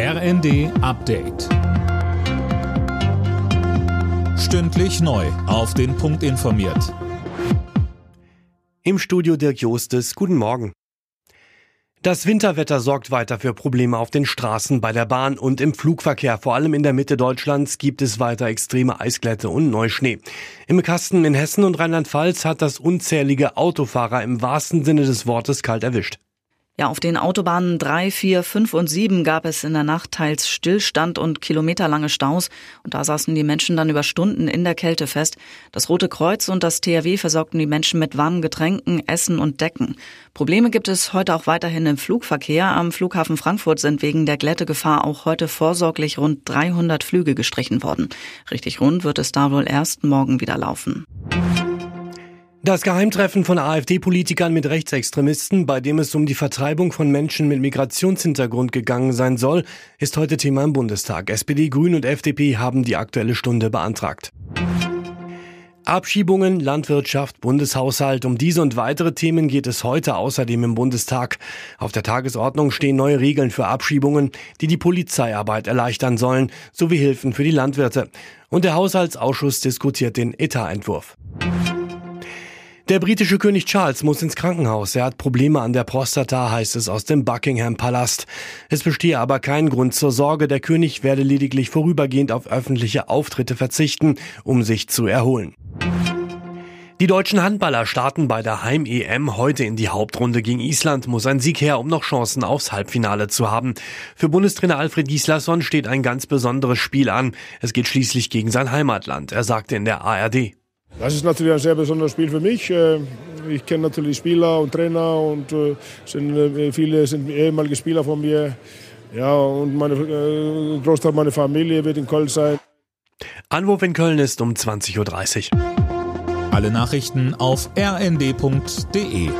RND Update. Stündlich neu. Auf den Punkt informiert. Im Studio Dirk Jostes. Guten Morgen. Das Winterwetter sorgt weiter für Probleme auf den Straßen, bei der Bahn und im Flugverkehr. Vor allem in der Mitte Deutschlands gibt es weiter extreme Eisglätte und Neuschnee. Im Kasten in Hessen und Rheinland-Pfalz hat das unzählige Autofahrer im wahrsten Sinne des Wortes kalt erwischt. Ja, auf den Autobahnen 3, 4, 5 und 7 gab es in der Nacht teils Stillstand und kilometerlange Staus. Und da saßen die Menschen dann über Stunden in der Kälte fest. Das Rote Kreuz und das THW versorgten die Menschen mit warmen Getränken, Essen und Decken. Probleme gibt es heute auch weiterhin im Flugverkehr. Am Flughafen Frankfurt sind wegen der Glättegefahr auch heute vorsorglich rund 300 Flüge gestrichen worden. Richtig rund wird es da wohl erst morgen wieder laufen. Das Geheimtreffen von AfD-Politikern mit Rechtsextremisten, bei dem es um die Vertreibung von Menschen mit Migrationshintergrund gegangen sein soll, ist heute Thema im Bundestag. SPD, Grün und FDP haben die aktuelle Stunde beantragt. Abschiebungen, Landwirtschaft, Bundeshaushalt. Um diese und weitere Themen geht es heute außerdem im Bundestag. Auf der Tagesordnung stehen neue Regeln für Abschiebungen, die die Polizeiarbeit erleichtern sollen, sowie Hilfen für die Landwirte. Und der Haushaltsausschuss diskutiert den Etatentwurf. Der britische König Charles muss ins Krankenhaus. Er hat Probleme an der Prostata, heißt es aus dem Buckingham Palast. Es bestehe aber kein Grund zur Sorge. Der König werde lediglich vorübergehend auf öffentliche Auftritte verzichten, um sich zu erholen. Die deutschen Handballer starten bei der Heim-EM heute in die Hauptrunde gegen Island. Muss ein Sieg her, um noch Chancen aufs Halbfinale zu haben. Für Bundestrainer Alfred Gislason steht ein ganz besonderes Spiel an. Es geht schließlich gegen sein Heimatland. Er sagte in der ARD. Das ist natürlich ein sehr besonderes Spiel für mich. Äh, ich kenne natürlich Spieler und Trainer und äh, sind, äh, viele sind ehemalige Spieler von mir. Ja, und meine Großteil meiner Familie wird in Köln sein. Anwurf in Köln ist um 20.30 Uhr. Alle Nachrichten auf rnd.de